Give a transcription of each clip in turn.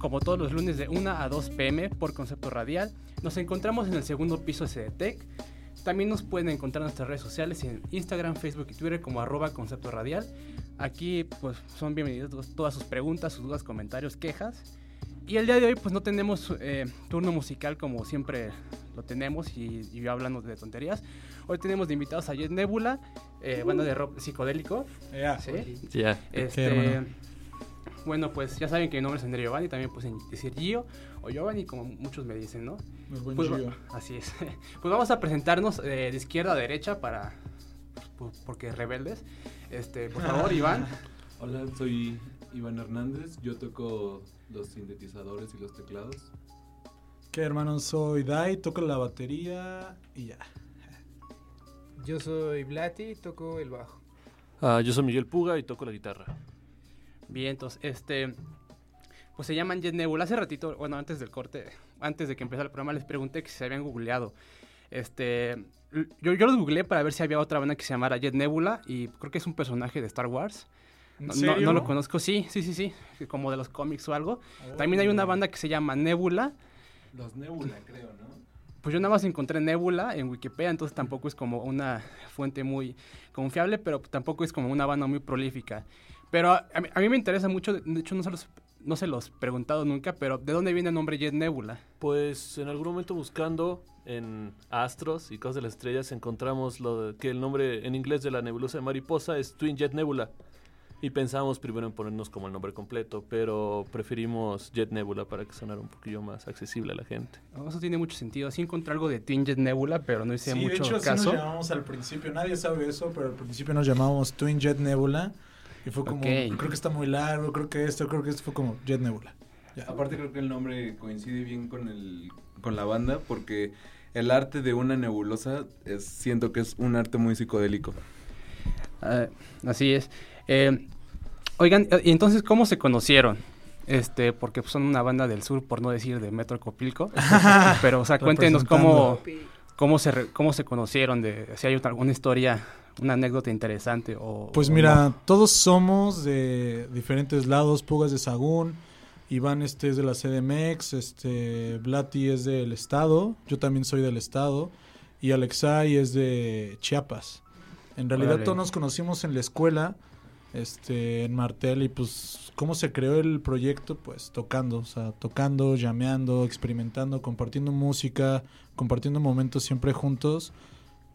como todos los lunes de 1 a 2 pm por Concepto Radial. Nos encontramos en el segundo piso de CDTEC. También nos pueden encontrar en nuestras redes sociales en Instagram, Facebook y Twitter como arroba Concepto Radial. Aquí pues son bienvenidos todas sus preguntas, sus dudas, comentarios, quejas. Y el día de hoy pues no tenemos eh, turno musical como siempre lo tenemos y, y hablando de tonterías. Hoy tenemos de invitados a Jet Nebula, eh, banda de rock psicodélico. Ya. ¿sí? Ya. Este. Bueno, pues ya saben que mi nombre es André Giovanni, también pueden decir Gio o Giovanni, como muchos me dicen, ¿no? El buen Pues, Gio. así es. Pues vamos a presentarnos eh, de izquierda a derecha para. pues, porque rebeldes. Este, por favor, Iván. Hola, soy Iván Hernández. Yo toco los sintetizadores y los teclados. ¿Qué hermano? Soy Dai, toco la batería y ya. Yo soy Blati, toco el bajo. Ah, yo soy Miguel Puga y toco la guitarra. Bien, entonces, este. Pues se llaman Jet Nebula. Hace ratito, bueno, antes del corte, antes de que empezara el programa, les pregunté que si se habían googleado. Este. Yo, yo los googleé para ver si había otra banda que se llamara Jet Nebula y creo que es un personaje de Star Wars. ¿En No, no- no lo conozco, sí, sí, sí, sí, como de los cómics o algo. También hay una banda que se llama Nebula. Los Nebula, creo, ¿no? Pues yo nada más encontré Nebula en Wikipedia, entonces tampoco es como una fuente muy confiable, pero tampoco es como una banda muy prolífica. Pero a, a mí, a mí me interesa mucho, de hecho no se, los, no se los he preguntado nunca, pero ¿de dónde viene el nombre Jet Nebula? Pues en algún momento buscando en astros y cosas de las estrellas encontramos lo de- que el nombre en inglés de la nebulosa de mariposa es Twin Jet Nebula. Y pensamos primero en ponernos como el nombre completo, pero preferimos Jet Nebula para que sonara un poquillo más accesible a la gente. Eso tiene mucho sentido. Sí encontré algo de Twin Jet Nebula, pero no hice Sí, de mucho hecho, así caso. nos llamamos al principio. Nadie sabe eso, pero al principio nos llamábamos Twin Jet Nebula. Y fue como, creo que está muy largo, creo que esto, creo que esto fue como Jet Nebula. Ya. Aparte creo que el nombre coincide bien con el con la banda porque el arte de una nebulosa es siento que es un arte muy psicodélico. Ah, así es. Eh, oigan, eh, y entonces, ¿cómo se conocieron? Este, porque son una banda del sur, por no decir de Metro Copilco. pero, o sea, cuéntenos cómo, cómo, se, re- cómo se conocieron, de, si hay otra- alguna historia, una anécdota interesante. O, Pues o mira, no. todos somos de diferentes lados. Pugas de Sagún, Iván este es de la CDMX, este Blati es del estado, yo también soy del estado y Alexai es de Chiapas. En realidad Órale. todos nos conocimos en la escuela, este en Martel y pues cómo se creó el proyecto, pues tocando, o sea, tocando, llameando, experimentando, compartiendo música, compartiendo momentos siempre juntos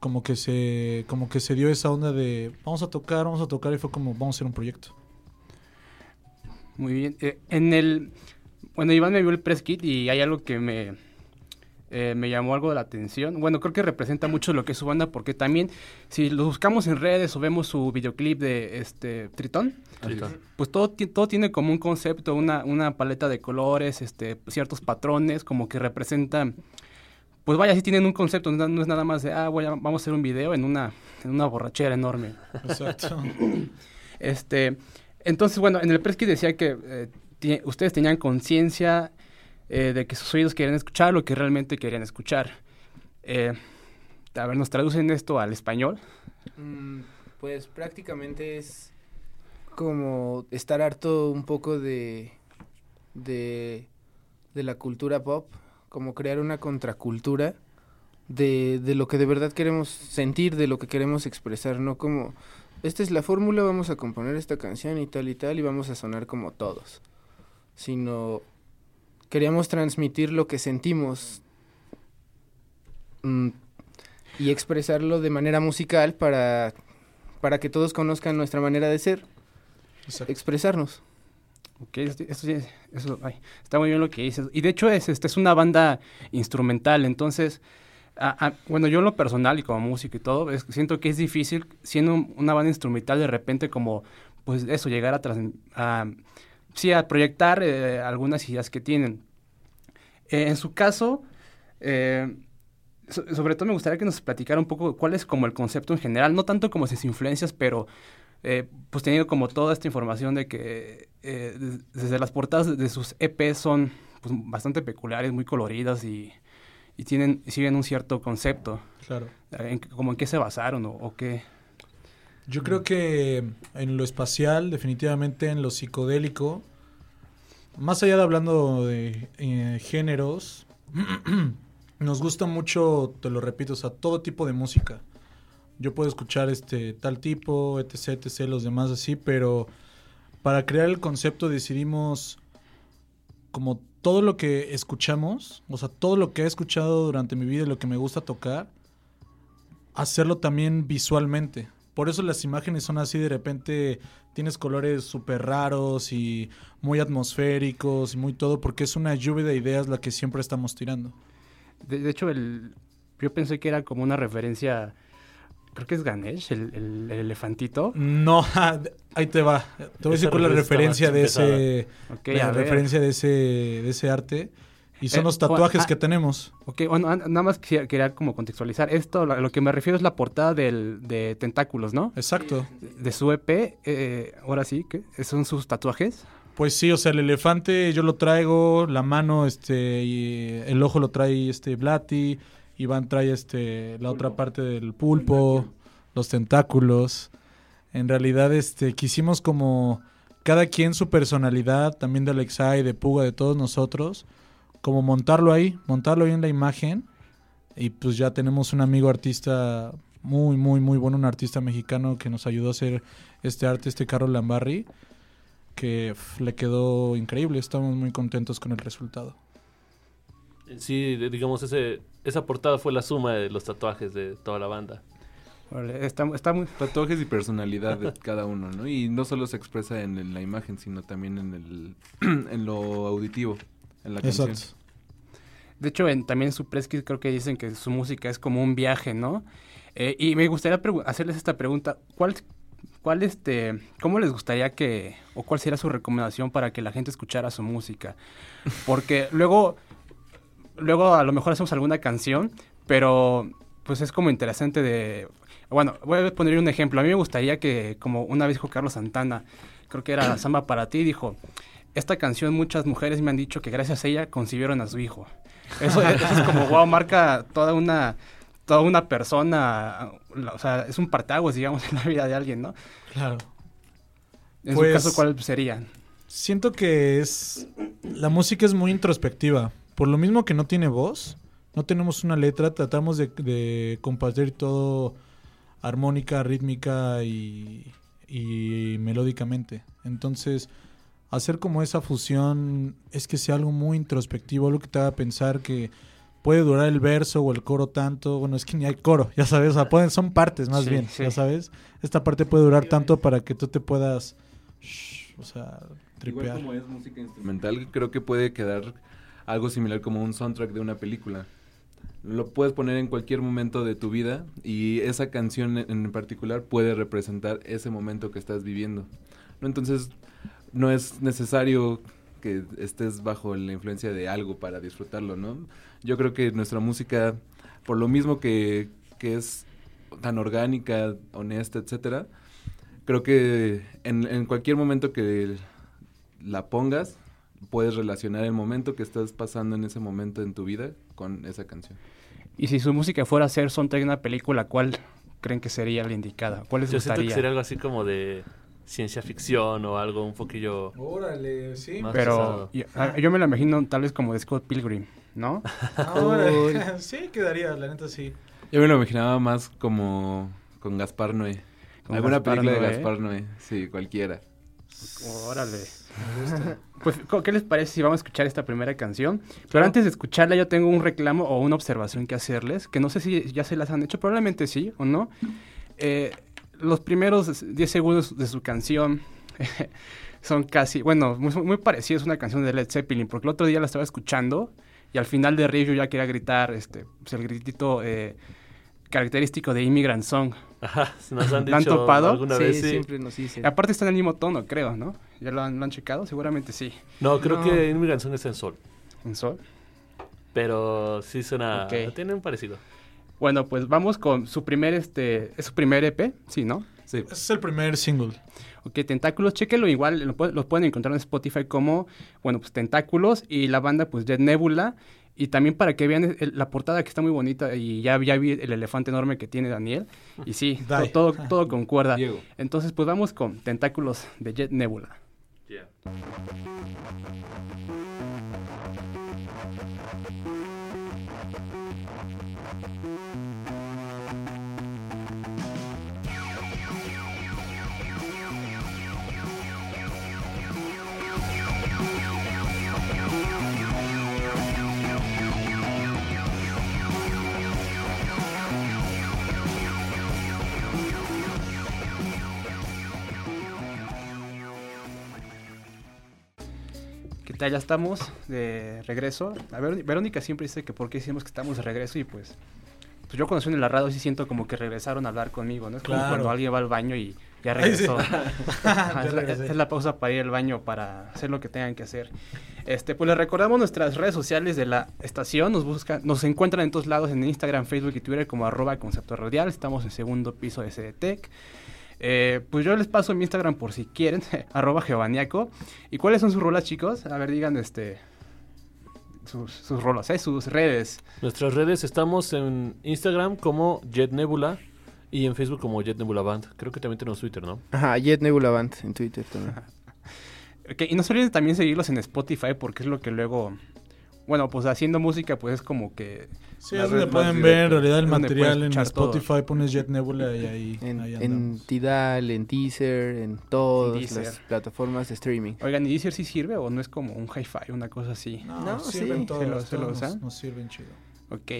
como que se como que se dio esa onda de vamos a tocar, vamos a tocar y fue como vamos a hacer un proyecto. Muy bien. Eh, en el. Bueno, Iván me vio el press kit y hay algo que me. eh, me llamó algo de la atención. Bueno, creo que representa mucho lo que es su banda, porque también, si lo buscamos en redes o vemos su videoclip de este Tritón, Tritón. pues todo, todo tiene como un concepto, una, una paleta de colores, este, ciertos patrones, como que representan. Pues vaya, sí tienen un concepto, no, no es nada más de, ah, voy a- vamos a hacer un video en una, en una borrachera enorme. Exacto. Este, entonces, bueno, en el press kit decía que eh, ustedes tenían conciencia eh, de que sus oídos querían escuchar lo que realmente querían escuchar. Eh, a ver, ¿nos traducen esto al español? Mm, pues prácticamente es como estar harto un poco de, de, de la cultura pop, como crear una contracultura de, de lo que de verdad queremos sentir, de lo que queremos expresar, no como, esta es la fórmula, vamos a componer esta canción y tal y tal y vamos a sonar como todos, sino queríamos transmitir lo que sentimos mm, y expresarlo de manera musical para, para que todos conozcan nuestra manera de ser, Exacto. expresarnos. Ok, esto, esto eso, ay, está muy bien lo que dices. Y de hecho es, este, es una banda instrumental, entonces, bueno, yo en lo personal y como músico y todo, siento que es difícil, siendo un- una banda instrumental, de repente como, pues eso, llegar a, trans- sí, a proyectar eh, algunas ideas que tienen. Eh, en su caso, eh, so- sobre todo me gustaría que nos platicara un poco cuál es como el concepto en general, no tanto como sus influencias, pero eh, pues teniendo como toda esta información de que eh, des- desde las portadas de- sus EP son pues, bastante peculiares, muy coloridas y, y tienen siguen un cierto concepto. Claro. Eh, en como en qué se basaron o, o qué. Yo creo que en lo espacial, definitivamente en lo psicodélico, más allá de hablando de eh, géneros, nos gusta mucho, te lo repito, o sea, todo tipo de música. Yo puedo escuchar este tal tipo, etc, etc, los demás así, pero para crear el concepto decidimos como todo lo que escuchamos, o sea, todo lo que he escuchado durante mi vida y lo que me gusta tocar, hacerlo también visualmente. Por eso las imágenes son así, de repente tienes colores súper raros y muy atmosféricos y muy todo, porque es una lluvia de ideas la que siempre estamos tirando. De, de hecho, el, yo pensé que era como una referencia, creo que es Ganesh, el, el- el elefantito. No, ahí te va. Te voy a decir cuál es la referencia de ese, la referencia de ese, de ese arte. Y son Eh, los tatuajes ah, que tenemos. Ok, bueno, an- nada más quisiera, quería como contextualizar. Esto, a lo que me refiero es la portada del, de Tentáculos, ¿no? Exacto. De su EP, eh, ahora sí, ¿qué? ¿Son sus tatuajes? Pues sí, o sea, el elefante yo lo traigo, la mano, este, y el ojo lo trae este Blatty, Iván trae este la otra parte del pulpo, los tentáculos. En realidad, este, quisimos como cada quien su personalidad, también de Alexai, de Puga, de todos nosotros, como montarlo ahí, montarlo ahí en la imagen. Y pues ya tenemos un amigo artista muy, muy, muy bueno, un artista mexicano que nos ayudó a hacer este arte, este Carlos Lambarri que le quedó increíble. Estamos muy contentos con el resultado. Sí, digamos, ese, esa portada fue la suma de los tatuajes de toda la banda. Está, está muy... Tatuajes y personalidad de cada uno, ¿no? Y no solo se expresa en la imagen, sino también en, el, en lo auditivo, en la canción. Exacto. De hecho, en, también en su press kit creo que dicen que su música es como un viaje, ¿no? Eh, y me gustaría hacerles esta pregunta. ¿Cuál, cuál este, cómo les gustaría que, o cuál sería su recomendación para que la gente escuchara su música? Porque luego, luego a lo mejor hacemos alguna canción, pero pues es como interesante de... Bueno, voy a poner un ejemplo. A mí me gustaría que, como una vez dijo Carlos Santana, creo que era Samba para ti, dijo, esta canción muchas mujeres me han dicho que gracias a ella concibieron a su hijo. Eso, eso es como, wow, marca toda una, toda una persona, o sea, es un partaguas, digamos, en la vida de alguien, ¿no? Claro. En Pues- su caso, ¿cuál sería? Siento que es. La música es muy introspectiva. Por lo mismo que no tiene voz, no tenemos una letra, tratamos de, de compartir todo armónica, rítmica y, y melódicamente. Entonces, hacer como esa fusión es que sea algo muy introspectivo, algo que te haga pensar que puede durar el verso o el coro tanto. Bueno, es que ni hay coro, ya sabes, o sea, pueden, son partes más Sí, bien, sí. ya sabes. Esta parte puede durar tanto para que tú te puedas, shh, o sea, Igual tripear. como es música instrumental, creo que puede quedar algo similar como un soundtrack de una película. Lo puedes poner en cualquier momento de tu vida y esa canción en particular puede representar ese momento que estás viviendo. ¿no? Entonces, no es necesario que estés bajo la influencia de algo para disfrutarlo, ¿no? Yo creo que nuestra música, por lo mismo que, que es tan orgánica, honesta, etcétera, creo que en, en cualquier momento que la pongas, puedes relacionar el momento que estás pasando en ese momento en tu vida con esa canción. Y si su música fuera a ser soundtrack de una película, ¿cuál creen que sería la indicada? ¿Cuál les Yo siento que gustaría? sería algo así como de ciencia ficción o algo un poquillo Órale, sí. más Pero yo, ah, yo me la imagino tal vez como de Scott Pilgrim, ¿no? Órale. sí, quedaría, la neta sí. Yo me lo imaginaba más como con Gaspar Noé. Con Alguna Gaspar película de Noé. Gaspar Noé, sí, cualquiera. Órale. Pues, ¿qué les parece si vamos a escuchar esta primera canción? Pero antes de escucharla, yo tengo un reclamo o una observación que hacerles, que no sé si ya se las han hecho, probablemente sí o no. Eh, los primeros 10 segundos de su canción son casi, bueno, muy, muy parecidos a una canción de Led Zeppelin, porque el otro día la estaba escuchando y al final de yo ya quería gritar este, pues, el gritito eh, característico de Immigrant Song. Ajá, nos han ¿La han dicho topado? alguna sí, vez, sí. siempre nos dicen. Aparte está en el mismo tono, creo, ¿no? ¿Ya lo han, lo han checado? Seguramente sí. No, creo No. que Immigrant Song es en sol, ¿En sol? pero sí suena, Ok. tiene un parecido. Bueno, pues vamos con su primer, este, es su primer EP, sí, ¿no? Sí, Ese es el primer single. Ok, Tentáculos, chéquenlo igual, lo, pu- lo pueden encontrar en Spotify como, bueno, pues Tentáculos y la banda, pues Jet Nebula. Y también para que vean el- la portada que está muy bonita y ya, ya vi el elefante enorme que tiene Daniel. Y sí, to- Dai. todo, todo concuerda. Diego. Entonces, pues vamos con Tentáculos de Jet Nebula. Yeah. ¿Qué tal? Ya estamos de regreso. A ver, Verónica siempre dice que por qué decimos que estamos de regreso y pues, pues yo cuando en la radio sí siento como que regresaron a hablar conmigo, ¿no? Es como Claro. cuando alguien va al baño y ya Ay, sí. regresó. La, es la pausa para ir al baño para hacer lo que tengan que hacer. Este, pues les recordamos nuestras redes sociales de la estación. Nos buscan, nos encuentran en todos lados en Instagram, Facebook y Twitter como arroba concepto radial. Estamos en segundo piso de CDTEC. Eh, pues yo les paso mi Instagram por si quieren, arroba geovaniaco. ¿Y cuáles son sus rolas, chicos? A ver, digan este sus, sus rolas, ¿eh? sus redes. Nuestras redes estamos en Instagram como Jet Nebula y en Facebook como Jet Nebula Band. Creo que también tenemos Twitter, ¿no? Ajá, Jet Nebula Band en Twitter también. Ok, y no se olviden también seguirlos en Spotify porque es lo que luego... Bueno, pues haciendo música pues es como que... Sí, es donde pueden ver en realidad el material en todo. Spotify, pones Jet Nebula y ahí, En, ahí en. Tidal, en Deezer, en todas Deezer. las plataformas de streaming. Oigan, ¿y Deezer sí sirve o no es como un hi-fi, una cosa así? No, No, sí, sirven se todos, lo- se lo todos usan. nos sirven chido. Ok.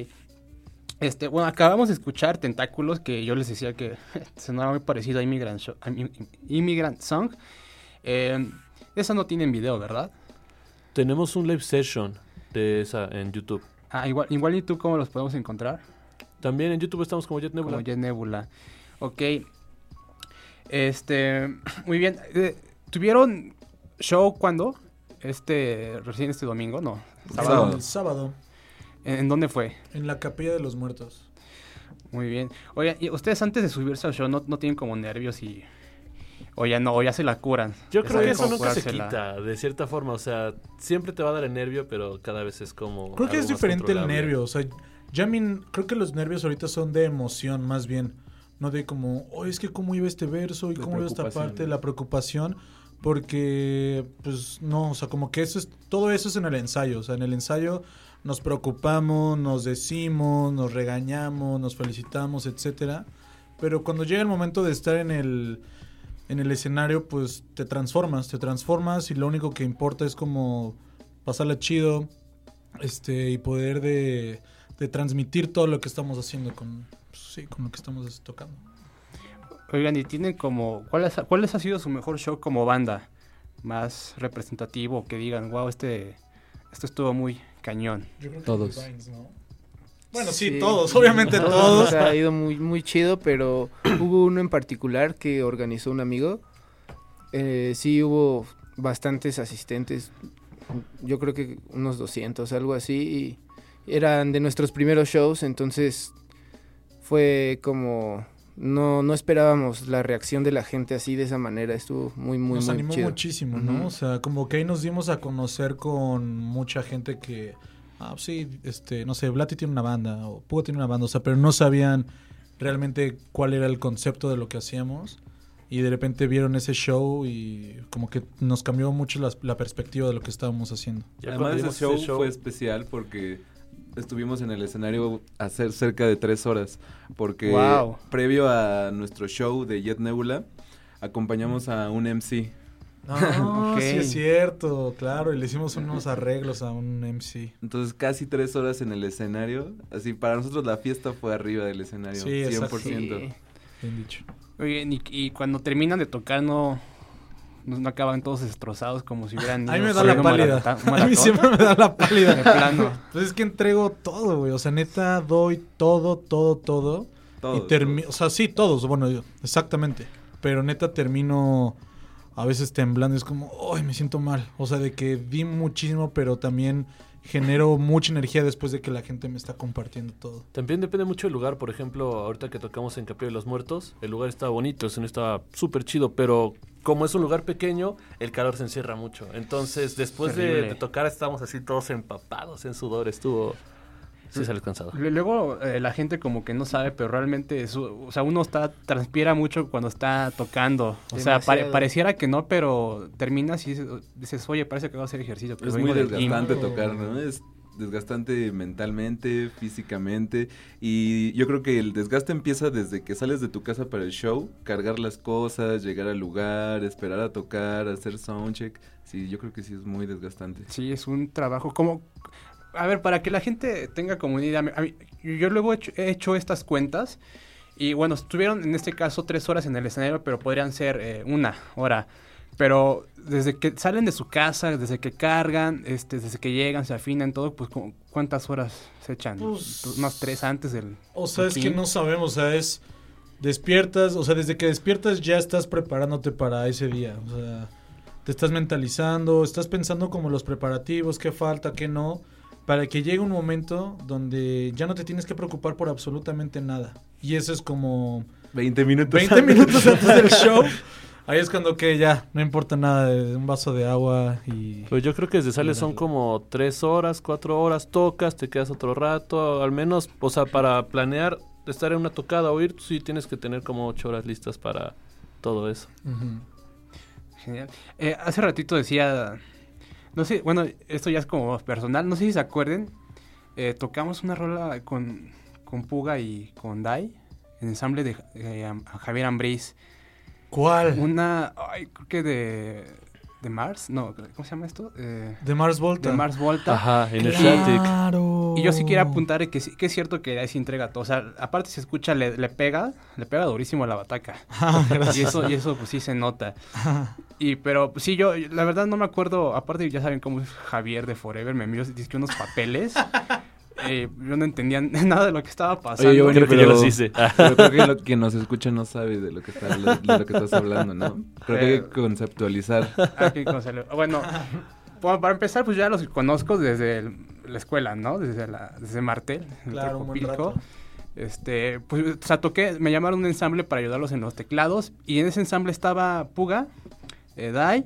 Este, bueno, acabamos de escuchar Tentáculos, que yo les decía que sonaba muy parecido a Immigrant, Sho- a Im- Immigrant Song. Eh, esa no tiene video, ¿verdad? Tenemos un live session de esa en YouTube. Ah, igual, igual y tú cómo los podemos encontrar. También en YouTube estamos como Jet Nebula. Como Jet Nebula. Ok. Este, muy bien. Eh, ¿Tuvieron show cuándo? Este, recién este domingo, no. Sábado. El sábado, ¿En, en dónde fue? en la Capilla de los Muertos. Muy bien. Oigan, ¿y ustedes antes de subirse al show no, no tienen como nervios y... O ya no, o ya se la curan? Yo creo que eso nunca se quita, de cierta forma. O sea, siempre te va a dar el nervio, pero cada vez es como. Creo que es diferente el nervio, o sea, ya min- creo que los nervios ahorita son de emoción más bien, no de como, oh, es que cómo iba este verso y De cómo iba esta parte, la preocupación, porque pues no, o sea, como que eso es, todo eso es en el ensayo, o sea, en el ensayo nos preocupamos, nos decimos, nos regañamos, nos felicitamos, etcétera, pero cuando llega el momento de estar en el en el escenario, pues te transformas, te transformas y lo único que importa es como pasarla chido, este y poder de, de transmitir todo lo que estamos haciendo con pues, sí con lo que estamos tocando Oigan, y tienen como... ¿cuál, es, ¿Cuál les ha sido su mejor show como banda? Más representativo, que digan, wow, este... Esto estuvo muy cañón. Yo creo que Todos. los Vines, ¿no? Bueno sí, todos obviamente todos ha ido muy, muy chido, pero hubo uno en particular que organizó un amigo. Eh, sí hubo bastantes asistentes, yo creo que unos 200, algo así. Y eran de nuestros primeros shows, entonces fue como... No, no esperábamos la reacción de la gente así de esa manera. Estuvo muy, muy, nos muy animó chido. muchísimo no o sea como que ahí nos dimos a conocer con mucha gente que ah pues sí este no sé Blatty tiene una banda o Pugo tiene una banda o sea pero no sabían realmente cuál era el concepto de lo que hacíamos y de repente vieron ese show y como que nos cambió mucho la, la perspectiva de lo que estábamos haciendo. Ya Además, cuando ese show, ese show- fue especial porque estuvimos en el escenario hacer cerca de tres horas. Porque Wow. previo a nuestro show de Jet Nebula, acompañamos a un MC. Ah, Ok. sí es cierto, claro, y le hicimos unos arreglos a un MC. Entonces, casi tres horas en el escenario. Así, para nosotros la fiesta fue arriba del escenario. Sí, exacto. 100%. Sí. Bien dicho. Oigan, y, y cuando terminan de tocar no... No, no acaban todos destrozados como si hubieran A mí me da la pálida. A mí siempre me da la De pálida. plano. Pues es que entrego todo, güey. O sea, neta, doy todo, todo, todo. Todo, y termino, o sea, sí, todos, bueno, yo, exactamente. Pero neta termino a veces temblando. Es como, ay, me siento mal. O sea, de que di muchísimo, pero también genero mucha energía después de que la gente me está compartiendo todo. También depende mucho del lugar. Por ejemplo, ahorita que tocamos en Capilla de los Muertos, el lugar estaba bonito, el sonido estaba súper chido, pero como es un lugar pequeño, el calor se encierra mucho. Entonces, después de, de tocar, estábamos así todos empapados en sudor. Estuvo. Sí sales cansado. Luego eh, la gente como que no sabe, pero realmente, es, o sea, uno está, transpira mucho cuando está tocando. O sea, pare- pareciera que no, pero terminas y dices, dices, oye, parece que voy a hacer ejercicio. pero Es muy del gym". desgastante tocar, ¿no? Es desgastante mentalmente, físicamente. Y yo creo que el desgaste empieza desde que sales de tu casa para el show, cargar las cosas, llegar al lugar, esperar a tocar, hacer soundcheck. Sí, yo creo que sí es muy desgastante. Sí, es un trabajo como... A ver, para que la gente tenga a mí- yo luego he hecho, he hecho estas cuentas y bueno, estuvieron en este caso tres horas en el escenario, pero podrían ser eh, una hora. Pero desde que salen de su casa, desde que cargan, este, desde que llegan, se afinan, todo, pues ¿cuántas horas se echan? Pues- Unas tres antes del... O sea, es que no sabemos, o sea, es despiertas, o sea, desde que despiertas ya estás preparándote para ese día, o sea, te estás mentalizando, estás pensando como los preparativos, qué falta, qué no, para que llegue un momento donde ya no te tienes que preocupar por absolutamente nada. Y eso es como 20 minutos. 20 minutos antes del show. Ahí es cuando que ya no importa nada un vaso de agua y Pues yo creo que desde sales son como tres horas, cuatro horas, tocas, te quedas otro rato, al menos, o sea, para planear estar en una tocada o ir, sí tienes que tener como ocho horas listas para todo eso. Genial. Eh, hace ratito decía, no sé, bueno, esto ya es como personal, no sé si se acuerden, eh, tocamos una rola con, con Puga y con Dai, en ensamble de eh, Javier Ambriz. ¿Cuál? Una, ay, creo que de, de Mars, no, ¿cómo se llama esto? Eh, De Mars Volta. de Mars Volta. Ajá, Energetic. Claro. Y yo sí quiero apuntar que, sí- que es cierto que ahí se entrega todo. O sea, aparte se escucha, le, le pega, le pega durísimo a la bataca. Ah. Y eso, y eso pues sí se nota. Y pero pues, sí, yo la verdad no me acuerdo, aparte ya saben cómo es Javier de Forever, me envió dizque unos papeles. Eh, yo no entendía nada de lo que estaba pasando. Oye, Giovanni, Creo que yo pero- los hice. Pero creo que lo que nos escucha no sabe de lo que, está, de lo que estás hablando, ¿no? Creo que hay que conceptualizar. Le- Bueno, bueno, para empezar, pues ya los conozco desde el- la escuela, ¿no? Desde, la, desde Martel, Claro, un buen Tecopilco. rato. Este, pues, o sea, toqué, me llamaron a un ensamble para ayudarlos en los teclados y en ese ensamble estaba Puga, eh, Dai,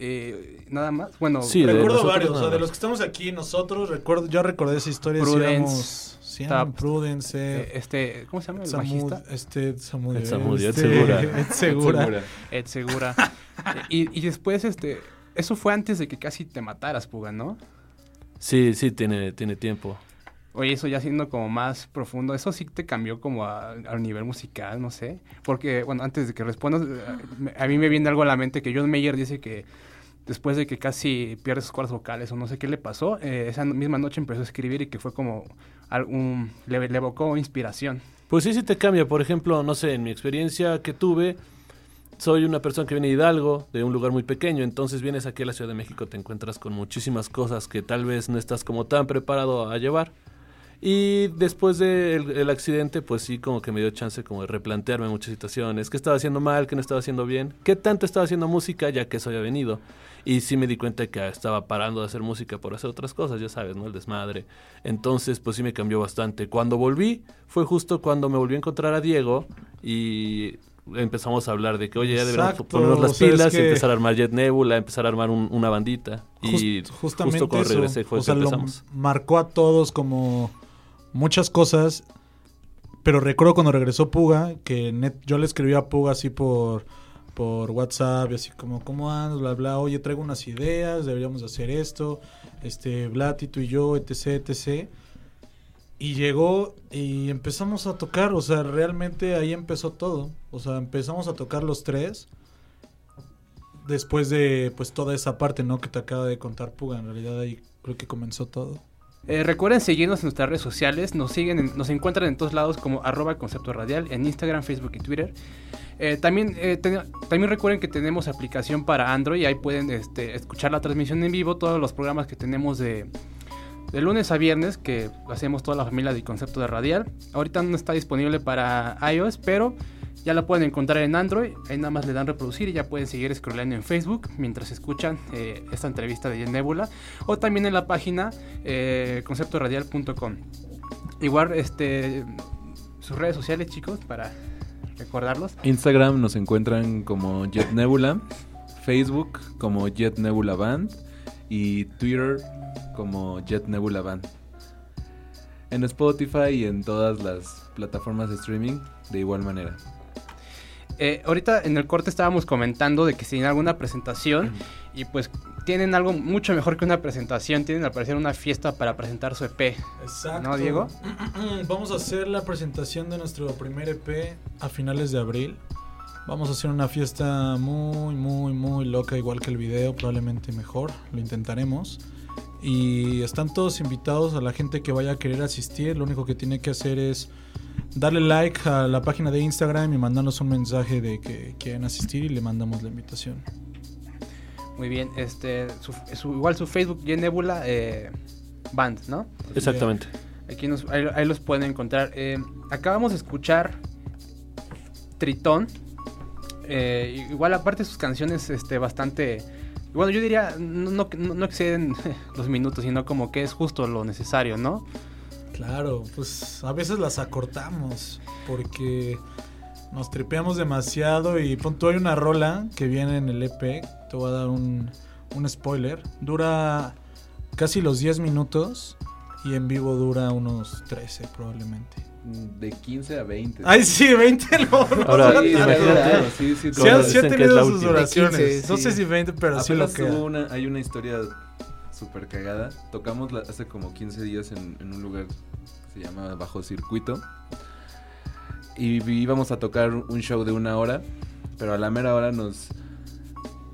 eh, nada más. Bueno, Sí, de recuerdo nosotros varios, o sea, nada de los que estamos aquí, nosotros, recuerdo, yo recordé esa historia. Prudence, Prudence. estaba- Prudence. eh, este, ¿cómo se llama el Samud, bajista? este, Samud, Ed Samud, Ed este, Segura. Ed Segura. Ed Segura. y, y después, este, eso fue antes de que casi te mataras, Puga, ¿no? Sí, sí, tiene, tiene tiempo. Oye, eso ya siendo como más profundo, eso sí te cambió como a- al nivel musical, no sé. Porque, bueno, antes de que respondas, eh, a mí me viene algo a la mente que John Mayer dice que después de que casi pierde sus cuerdas vocales o no sé qué le pasó, eh, esa misma noche empezó a escribir y que fue como algún, le, le evocó inspiración. Pues sí, sí te cambia. Por ejemplo, no sé, en mi experiencia que tuve, soy una persona que viene de Hidalgo, de un lugar muy pequeño. Entonces vienes aquí a la Ciudad de México, te encuentras con muchísimas cosas que tal vez no estás como tan preparado a llevar. Y después del el accidente, pues sí, como que me dio chance como de replantearme muchas situaciones. ¿Qué estaba haciendo mal? ¿Qué no estaba haciendo bien? ¿Qué tanto estaba haciendo música ya que eso había venido? Y sí me di cuenta que estaba parando de hacer música por hacer otras cosas, ya sabes, ¿no? El desmadre. Entonces, pues sí me cambió bastante. Cuando volví, fue justo cuando me volví a encontrar a Diego y empezamos a hablar de que, oye, ya deberíamos ponernos las o sea, es pilas y empezar a armar Jet Nebula, empezar a armar un- una bandita. y Just- justamente justo cuando regresé fue o sea, que lo empezamos. marcó a todos como muchas cosas. Pero recuerdo cuando regresó Puga, que net, yo le escribí a Puga así por, por WhatsApp, y así como, ¿cómo andas? Bla, bla, oye, traigo unas ideas, deberíamos hacer esto, este, Blati, tú y yo, etc, etc. Y llegó y empezamos a tocar, o sea, realmente ahí empezó todo. O sea, empezamos a tocar los tres después de pues toda esa parte, ¿no? Que te acaba de contar Puga, en realidad ahí creo que comenzó todo. Eh, recuerden seguirnos en nuestras redes sociales, nos siguen, en- nos encuentran en todos lados como arroba concepto radial, en Instagram, Facebook y Twitter. Eh, también, eh, también recuerden que tenemos aplicación para Android y ahí pueden este, escuchar la transmisión en vivo, todos los programas que tenemos de, de lunes a viernes, que hacemos toda la familia de concepto de radial. Ahorita no está disponible para iOS, pero ya la pueden encontrar en Android. Ahí nada más le dan reproducir y ya pueden seguir scrollando en Facebook mientras escuchan eh, esta entrevista de Nebula. O también en la página eh, conceptoradial.com. Igual, este, sus redes sociales, chicos, para recordarlos. Instagram nos encuentran como Jet Nebula, Facebook como Jet Nebula Band y Twitter como Jet Nebula Band. en Spotify y en todas las plataformas de streaming de igual manera. Eh, ahorita en el corte estábamos comentando de que si tienen alguna presentación y pues tienen algo mucho mejor que una presentación, tienen al parecer una fiesta para presentar su EP. Exacto. ¿No, Diego? Vamos a hacer la presentación de nuestro primer EP a finales de abril. Vamos a hacer una fiesta muy, muy, muy loca, igual que el video, probablemente mejor. Lo intentaremos. Y están todos invitados a la gente que vaya a querer asistir. Lo único que tiene que hacer es darle like a la página de Instagram y mandarnos un mensaje de que quieren asistir y le mandamos la invitación. Muy bien, este, su- su- igual su Facebook y Nebula eh, Band, ¿no? Exactamente. Aquí nos, ahí, ahí los pueden encontrar. Eh, acabamos de escuchar Tritón. Eh, igual aparte sus canciones este, bastante... Bueno, yo diría, no, no, no- no exceden los minutos, sino como que es justo lo necesario, ¿no? Claro, pues a veces las acortamos porque nos tripeamos demasiado y pon tú hay una rola que viene en el EP, te voy a dar un, un spoiler, dura casi los 10 minutos y en vivo dura unos 13 probablemente. De 15 a 20. Ay, sí, 20 no. Ahora, no, sí, no, imagínate. sí, sí, Sí, ha- sí ha tenido sus. De 15, no sé si 20, pero sí lo Apenas que... una, hay una historia súper cagada. Tocamos la- hace como 15 días en, en un lugar se llama Bajo Circuito. Y íbamos a tocar un show de una hora, pero a la mera hora nos,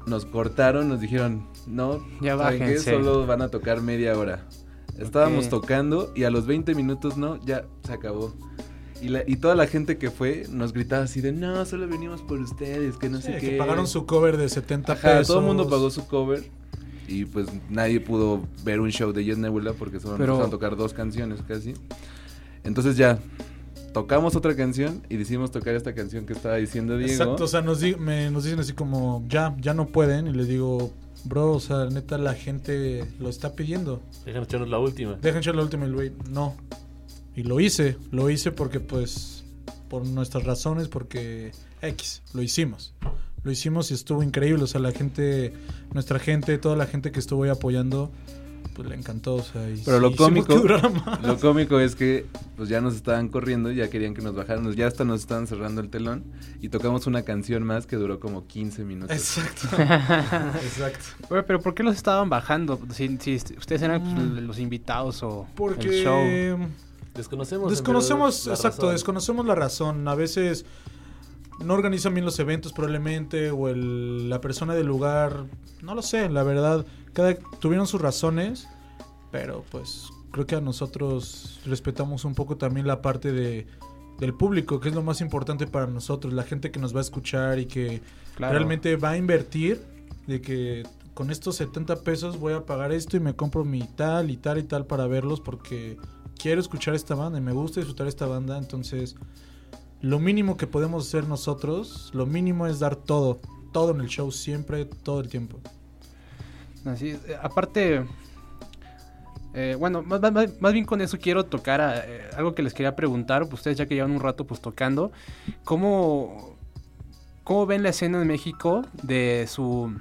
nos cortaron, nos dijeron, no, Ya bájense. Solo van a tocar media hora. Estábamos Ok. tocando y a los 20 minutos no, ya se acabó. Y, la- y toda la gente que fue nos gritaba así de, no, solo venimos por ustedes, que no Sí, sé que qué. pagaron su cover de 70 Ajá, pesos. todo el mundo pagó su cover y pues nadie pudo ver un show de Jet Nebula porque solo Pero- nos dejaron tocar dos canciones casi. Entonces ya tocamos otra canción y decidimos tocar esta canción que estaba diciendo Diego. Exacto, o sea, nos, di- me- nos dicen así como, ya, ya no pueden. Y les digo, bro, o sea, neta, la gente lo está pidiendo. Déjanos echarnos la última. Dejen echar la última y el güey, no. Y lo hice, lo hice porque, pues, por nuestras razones, porque X, lo hicimos. Lo hicimos y estuvo increíble. O sea, la gente, nuestra gente, toda la gente que estuvo ahí apoyando, pues le encantó. O sea, y Pero lo sí, cómico-. Lo cómico es que pues ya nos estaban corriendo, ya querían que nos bajáramos, ya hasta nos estaban cerrando el telón y tocamos una canción más que duró como 15 minutos. Exacto. Exacto. Oye, pero ¿por qué los estaban bajando? Si, si ustedes eran pues, Mm. los invitados o Porque... el show. Desconocemos. Desconocemos, exacto, razón. desconocemos la razón. A veces no organizan bien los eventos probablemente o el- la persona del lugar, no lo sé, la verdad, cada tuvieron sus razones, pero pues creo que a nosotros respetamos un poco también la parte de del público, que es lo más importante para nosotros, la gente que nos va a escuchar y que Claro. realmente va a invertir de que con estos 70 pesos voy a pagar esto y me compro mi tal y tal y tal para verlos porque quiero escuchar esta banda y me gusta disfrutar esta banda, entonces lo mínimo que podemos hacer nosotros, lo mínimo es dar todo, todo en el show siempre, todo el tiempo. Así, eh, aparte, eh, bueno, más, más- más bien con eso quiero tocar a, eh, algo que les quería preguntar, pues, ustedes ya que llevan un rato pues tocando, ¿cómo, cómo ven la escena en México de su,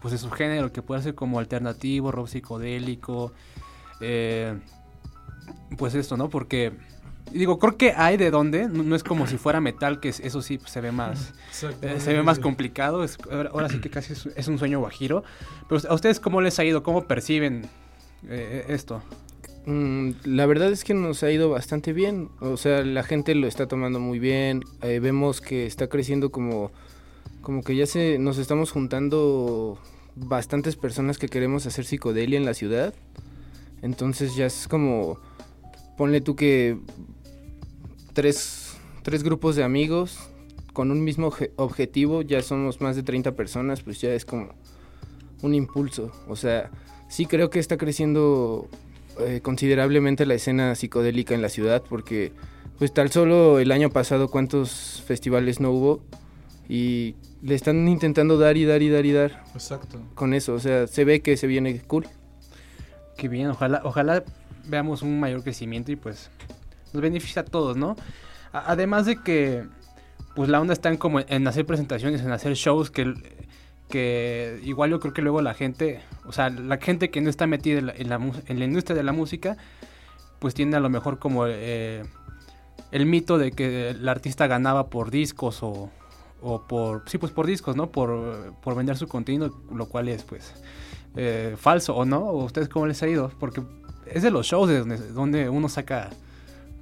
pues de su género, que puede ser como alternativo, rock psicodélico, eh, pues esto, ¿no? Porque, digo, creo que hay de dónde, no, no es como si fuera metal, que es- eso sí pues, se ve más... Eh, se ve más complicado, es- ahora, ahora sí que casi es, es un sueño guajiro. Pero a ustedes cómo les ha ido, cómo perciben eh, esto. Mm, la verdad es que nos ha ido bastante bien. O sea, la gente lo está tomando muy bien. eh, vemos que está creciendo como, como que ya se nos estamos juntando bastantes personas que queremos hacer psicodelia en la ciudad. Entonces ya es como, ponle tú que tres, tres grupos de amigos con un mismo obje- objetivo, ya somos más de 30 personas, pues ya es como un impulso. O sea, sí creo que está creciendo eh, considerablemente la escena psicodélica en la ciudad porque pues tal solo el año pasado cuántos festivales no hubo y le están intentando dar y dar y dar y dar Exacto. con eso, o sea, se ve que se viene cool. Qué bien, ojalá, ojalá veamos un mayor crecimiento y pues beneficia a todos, ¿no? Además de que pues la onda está en como en hacer presentaciones, en hacer shows que, que igual yo creo que luego la gente, o sea, la gente que no está metida en la, industria de la música, pues tiene a lo mejor como eh, el mito de que el artista ganaba por discos o, o por, sí, pues por discos, ¿no? Por, por vender su contenido, lo cual es pues eh, falso o no, o ustedes cómo les ha ido, porque es de los shows de donde, donde uno saca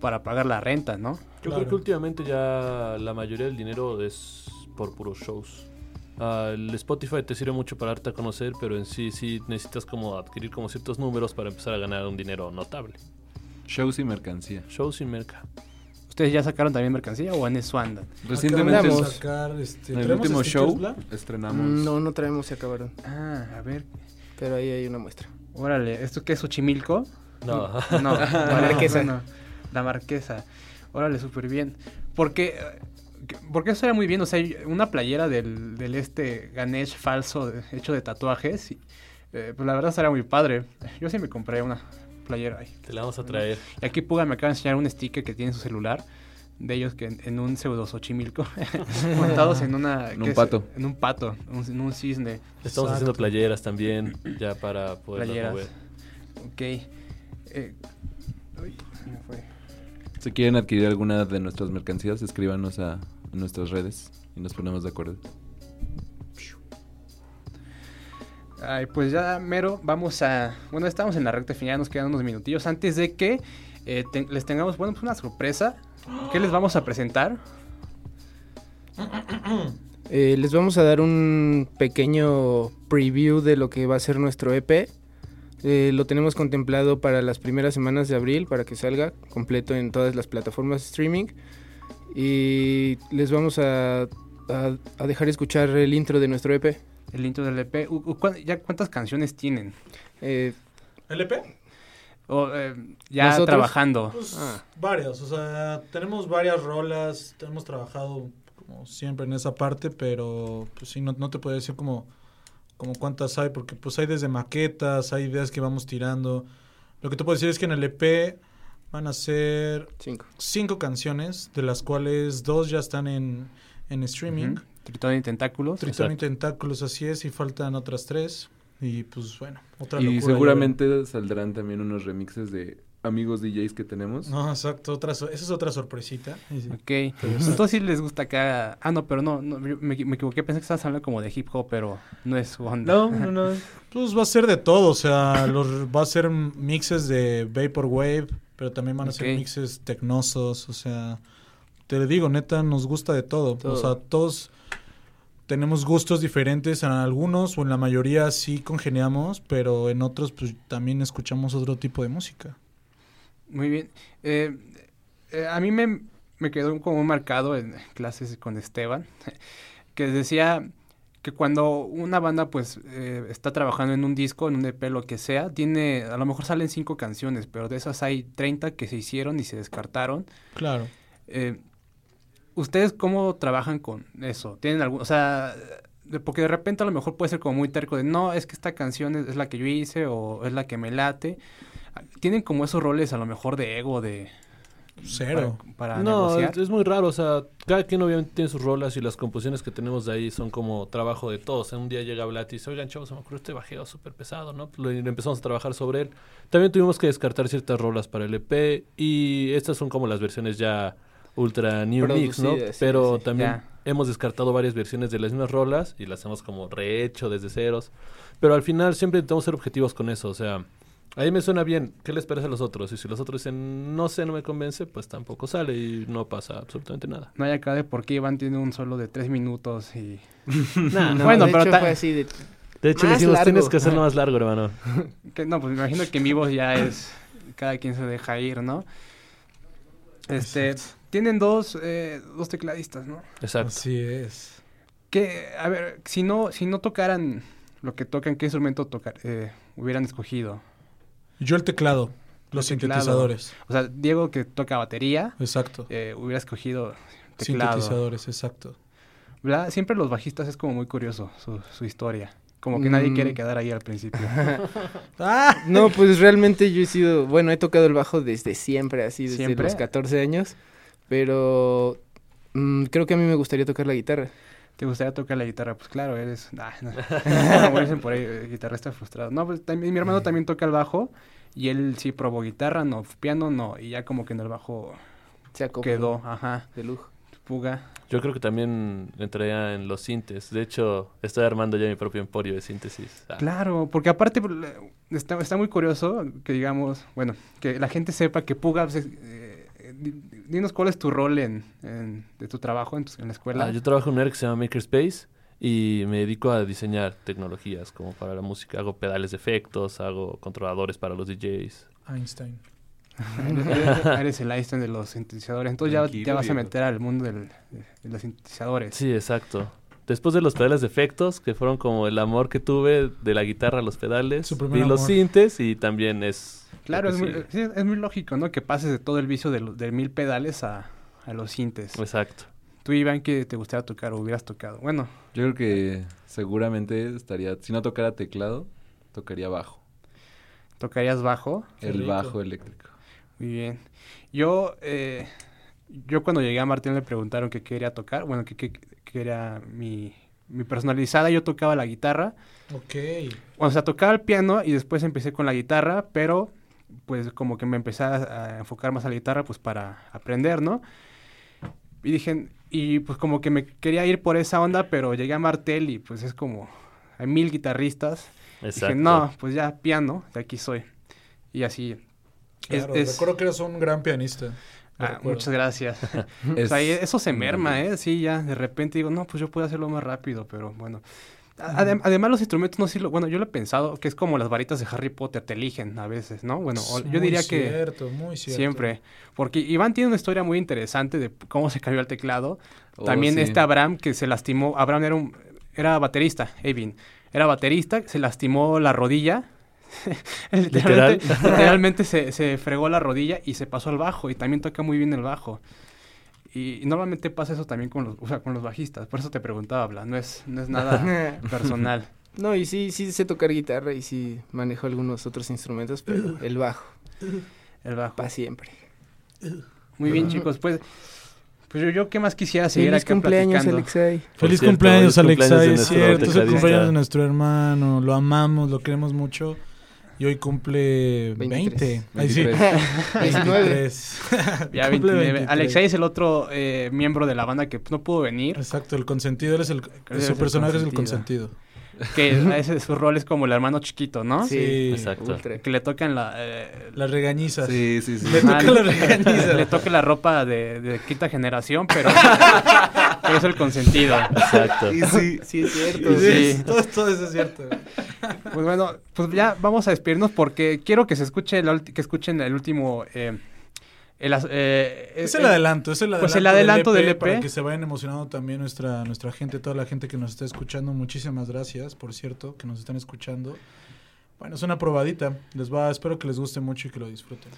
para pagar la renta, ¿no? Yo Claro. creo que últimamente ya la mayoría del dinero es por puros shows. Ah, el Spotify te sirve mucho para darte a conocer, pero en sí sí necesitas como adquirir como ciertos números para empezar a ganar un dinero notable. Shows y mercancía. Shows y merca. ¿Ustedes ya sacaron también mercancía o en eso andan? Recientemente, de sacar, este, en el ¿traemos último show, estrenamos. No, no traemos, se acabaron. Ah, a ver, Pero ahí hay una muestra. órale, ¿esto qué es Xochimilco? No, No, La marquesa. no, la marquesa. Órale, súper bien. Porque, eh, que- porque eso era muy bien, o sea, una playera del, del este Ganesh falso de- hecho de tatuajes. y, eh, pues la verdad estaría muy padre. Yo sí me compré una playera ahí. te la vamos a traer. Y aquí Puga me acaba de enseñar un sticker que tiene en su celular. De ellos que en, en un pseudo Xochimilco. montados en una... En ¿qué un es? pato. En un pato, un- en un cisne. Estamos Exacto. haciendo playeras también, ya para poder Playeras. mover. Ok. Eh, uy, me fue. Si quieren adquirir alguna de nuestras mercancías, escríbanos a, a nuestras redes y nos ponemos de acuerdo. Ay, pues ya, mero, vamos a... Bueno, estamos en la recta final, nos quedan unos minutillos antes de que eh, te- les tengamos, bueno, pues una sorpresa. ¿Qué les vamos a presentar? Eh, les vamos a dar un pequeño preview de lo que va a ser nuestro EP. Eh, lo tenemos contemplado para las primeras semanas de abril, para que salga completo en todas las plataformas de streaming. Y les vamos a, a- a dejar escuchar el intro de nuestro EP. El intro del EP. U- u- ¿cuán- ¿Ya cuántas canciones tienen? Eh, ¿LP? O, eh, ya ¿Nosotros? trabajando. Pues Ah. varias, o sea, tenemos varias rolas, hemos trabajado como siempre en esa parte, pero pues sí, no, no te puedo decir como, como cuántas hay, porque pues hay desde maquetas, hay ideas que vamos tirando. Lo que te puedo decir es que en el EP van a ser cinco. cinco canciones, de las cuales dos ya están en, en streaming. Tritón y tentáculos. Tritón y Exacto. tentáculos, así es, y faltan otras tres. Y pues bueno, otra Y locura seguramente saldrán también unos remixes de amigos DJs que tenemos. No, exacto, otra, so- esa es otra sorpresita. Y sí. Ok. Entonces sí les gusta acá... Ah, no, pero no, me, me equivoqué. Pensé que estabas hablando como de hip hop, pero no es onda. No, no, no. Pues va a ser de todo, o sea, los, va a ser mixes de Vaporwave, pero también van a ser mixes tecnosos, o sea, te digo, neta, nos gusta de todo. Todo. O sea, todos tenemos gustos diferentes, en algunos o en la mayoría sí congeniamos, pero en otros pues también escuchamos otro tipo de música. Muy bien. Eh, eh, a mí me, me quedó como marcado en clases con Esteban, que decía que cuando una banda pues eh, está trabajando en un disco, en un EP, lo que sea, tiene, a lo mejor salen cinco canciones, pero de esas hay 30 que se hicieron y se descartaron. Claro. Eh, ¿Ustedes cómo trabajan con eso? ¿Tienen algún, o sea, de- porque de repente a lo mejor puede ser como muy terco de, no, es que esta canción es, es la que yo hice o es la que me late. ¿Tienen como esos roles a lo mejor de ego, de... Cero. Para, para No, negociar? es, muy raro, o sea, cada quien obviamente tiene sus rolas y las composiciones que tenemos de ahí son como trabajo de todos. Un día llega Blat y dice, oigan chavos, se me ocurrió este bajeo súper pesado, ¿no? Lo, y empezamos a trabajar sobre él. También tuvimos que descartar ciertas rolas para el EP y estas son como las versiones ya ultra new mix, ¿no? Sí, Pero sí. también Ya. hemos descartado varias versiones de las mismas rolas y las hemos como rehecho desde ceros. Pero al final siempre intentamos ser objetivos con eso, o sea, ahí me suena bien, ¿qué les parece a los otros? Y si los otros dicen, no sé, no me convence, pues tampoco sale y no pasa absolutamente nada. No hay acá de por qué Iván tiene un solo de tres minutos y... Nah, No, Bueno, de pero hecho fue así de... De hecho, le largo. tienes que hacerlo más largo, hermano. Que, no, pues me imagino que en vivo ya es... Cada quien se deja ir, ¿no? Este... Tienen dos, eh, dos tecladistas, ¿no? Exacto. Así es. Que, a ver, si no, si no tocaran lo que tocan, ¿qué instrumento tocar, eh, hubieran escogido? Yo el teclado, los El teclado. sintetizadores. O sea, Diego que toca batería, Exacto. eh, hubiera escogido teclado. Sintetizadores, exacto. ¿Verdad? Siempre los bajistas es como muy curioso su, su historia. Como que nadie Mm. quiere quedar ahí al principio. ¡Ah! No, pues realmente yo he sido, bueno, he tocado el bajo desde siempre, así, desde ¿Siempre? los 14 años, pero mm, creo que a mí me gustaría tocar la guitarra. ¿Te gustaría tocar la guitarra? Pues claro, eres... ah, no. Como dicen por ahí, eh, guitarrista frustrado. No, pues también, mi hermano también toca el bajo Y él sí probó guitarra, no, piano, no. Y ya como que en el bajo Se quedó, ajá, de lujo. Puga. Yo creo que también entraría en los sintes. De hecho, estoy armando ya mi propio emporio de síntesis. Ah, Claro, porque aparte pues, está, está muy curioso que digamos, bueno, que la gente sepa que Puga, pues, es, eh, dinos cuál es tu rol en, en- de tu trabajo en, tu- en la escuela. Ah, yo trabajo en un área que se llama Makerspace y me dedico a diseñar tecnologías como para la música. Hago pedales de efectos, hago controladores para los DJs. Einstein. eres, el Einstein de los sintetizadores, entonces ya, ya vas a meter al mundo del- de, de los sintetizadores. Sí, exacto. Después de los pedales de efectos, que fueron como el amor que tuve de la guitarra a los pedales, vi los sintes y también es... Claro, que es muy, es lógico, ¿no? Que pases de todo el vicio de, mil pedales a, a los sintes. Exacto. Tú, Iván, que te gustaría tocar o hubieras tocado. Bueno, Yo creo que seguramente estaría, si no tocara teclado, tocaría bajo. tocarías bajo. El bajo eléctrico. Muy bien. Yo, eh, yo cuando llegué a Martín le preguntaron qué quería tocar. Bueno, qué, qué- qué era mi, mi personalizada. Yo tocaba la guitarra. Ok. O sea, tocaba el piano y después empecé con la guitarra, pero pues como que me empecé a, a enfocar más a la guitarra pues para aprender, ¿no? Y dije, y pues como que me quería ir por esa onda, pero llegué a Martel y pues es como, hay mil guitarristas. Exacto. Dije, no, pues ya piano, de aquí soy. Y así. es- Claro, es- recuerdo que eres un gran pianista. Ah, muchas gracias. Es- O sea, y eso se merma, ¿eh? Sí, ya, de repente digo, no, pues yo puedo hacerlo más rápido, pero bueno. Adem- además, los instrumentos no sirven. Bueno, yo lo he pensado que es como las varitas de Harry Potter, te eligen a veces, ¿no? Bueno, o- yo muy diría que Cierto, muy cierto. siempre. Porque Iván tiene una historia muy interesante de cómo se cambió el teclado. Oh, También sí. este Abraham que se lastimó. Abraham era un era baterista, Evin. Era baterista, se lastimó la rodilla. literalmente Literal. literalmente se, se fregó la rodilla y se pasó al bajo. Y también toca muy bien el bajo. Y, y normalmente pasa eso también con los, o sea, con los bajistas. Por eso te preguntaba, Bla. No es, no es nada personal. No, y sí, sí sé tocar guitarra y sí manejo algunos otros instrumentos, pero el bajo, El bajo. para siempre. Muy bien, chicos. Pues, pues yo, yo qué más quisiera seguir Feliz acá cumpleaños. Alexei. Feliz cierto, cumpleaños, Alexei, es cierto. Es el cumpleaños de nuestro hermano. Lo amamos, lo queremos mucho. Y hoy cumple 20. 23. Ay, sí. 19. 23. Ya, Cumple 29. 23. Alexei es el otro eh, miembro de la banda que no pudo venir. Exacto, el consentido. Él es el, Eres su el personaje es el consentido. Que a ese su rol es como el hermano chiquito, ¿no? Sí, Exacto. ultra. Que le tocan la... eh, Las regañizas. Sí, sí, sí. Le ah, toca le- la regañiza. Le toca la ropa de, de quinta generación, pero, pero es el consentido. Exacto. Y sí. Sí, es cierto. Sí, Sí. Todo, todo eso es cierto. Pues bueno, pues ya vamos a despedirnos porque quiero que se escuche la que escuchen el último... eh, el eh, Es eh, el adelanto, es el adelanto, Pues el adelanto del EP. Para que se vayan emocionando también nuestra, nuestra gente, toda la gente que nos está escuchando. Muchísimas gracias, por cierto, que nos están escuchando. Bueno, es una probadita. Les va, espero que les guste mucho y que lo disfruten.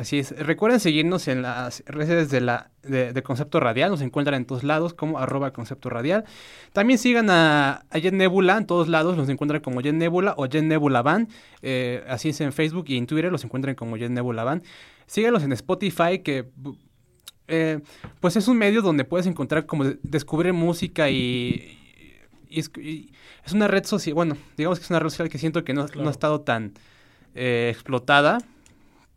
Así es. Recuerden seguirnos en las redes de la de, de Concepto Radial. Nos encuentran en todos lados como arroba Concepto Radial. También sigan a, a Jet Nebula en todos lados. Los encuentran como Jet Nebula o Jet Nebula Band. Eh, así es en Facebook y en Twitter los encuentran como Jet Nebula Band. Síganlos en Spotify que... eh, pues es un medio donde puedes encontrar como de- descubrir música y, y es, y es una red social, bueno, digamos que es una red social que siento que no, no ha estado tan eh, explotada,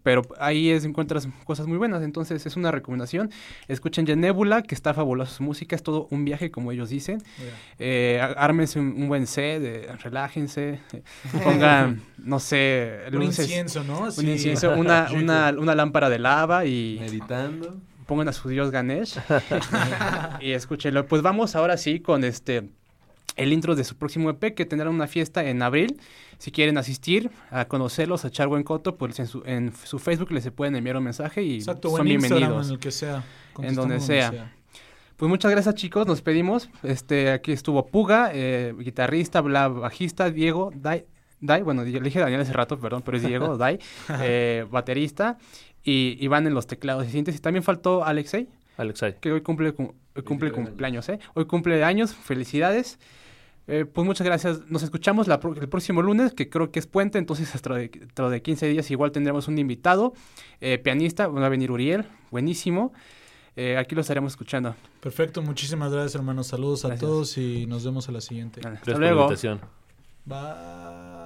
pero ahí es, encuentras cosas muy buenas, entonces es una recomendación. Escuchen ya Nebula, que está fabulosa su música, es todo un viaje, como ellos dicen. Eh, á- ármense un, un buen set, eh, relájense, eh, pongan, no sé, Un incienso, ¿no? un Así, incienso, una, una, una lámpara de lava y Meditando. pongan a su dios Ganesh y escúchenlo. Pues vamos ahora sí con este el intro de su próximo EP que tendrá una fiesta en abril. Si quieren asistir a conocerlos, a echar buen coto, pues en su, en su Facebook les se pueden enviar un mensaje y Exacto, son en Instagram, bienvenidos. en el que sea. En donde sea. Pues muchas gracias chicos, nos pedimos. Este, aquí estuvo Puga, eh, guitarrista, bla, bajista, Diego, Dai, Dai, bueno, le dije Daniel hace rato, perdón, pero es Diego, Dai, eh, baterista, y Iván en los teclados y síntesis. También faltó Alexei, Alexei. que hoy cumple, cum- hoy cumple 23 cumpleaños, ¿eh? Hoy cumple años, felicidades. Eh, pues muchas gracias. Nos escuchamos la el próximo lunes, que creo que es puente, entonces hasta de, dentro de 15 días igual tendremos un invitado, eh, pianista, va a venir Uriel, buenísimo. Eh, aquí lo estaremos escuchando. Perfecto, muchísimas gracias, hermanos. Saludos a todos y nos vemos a la siguiente. Hasta Gracias por la luego. invitación. Bye.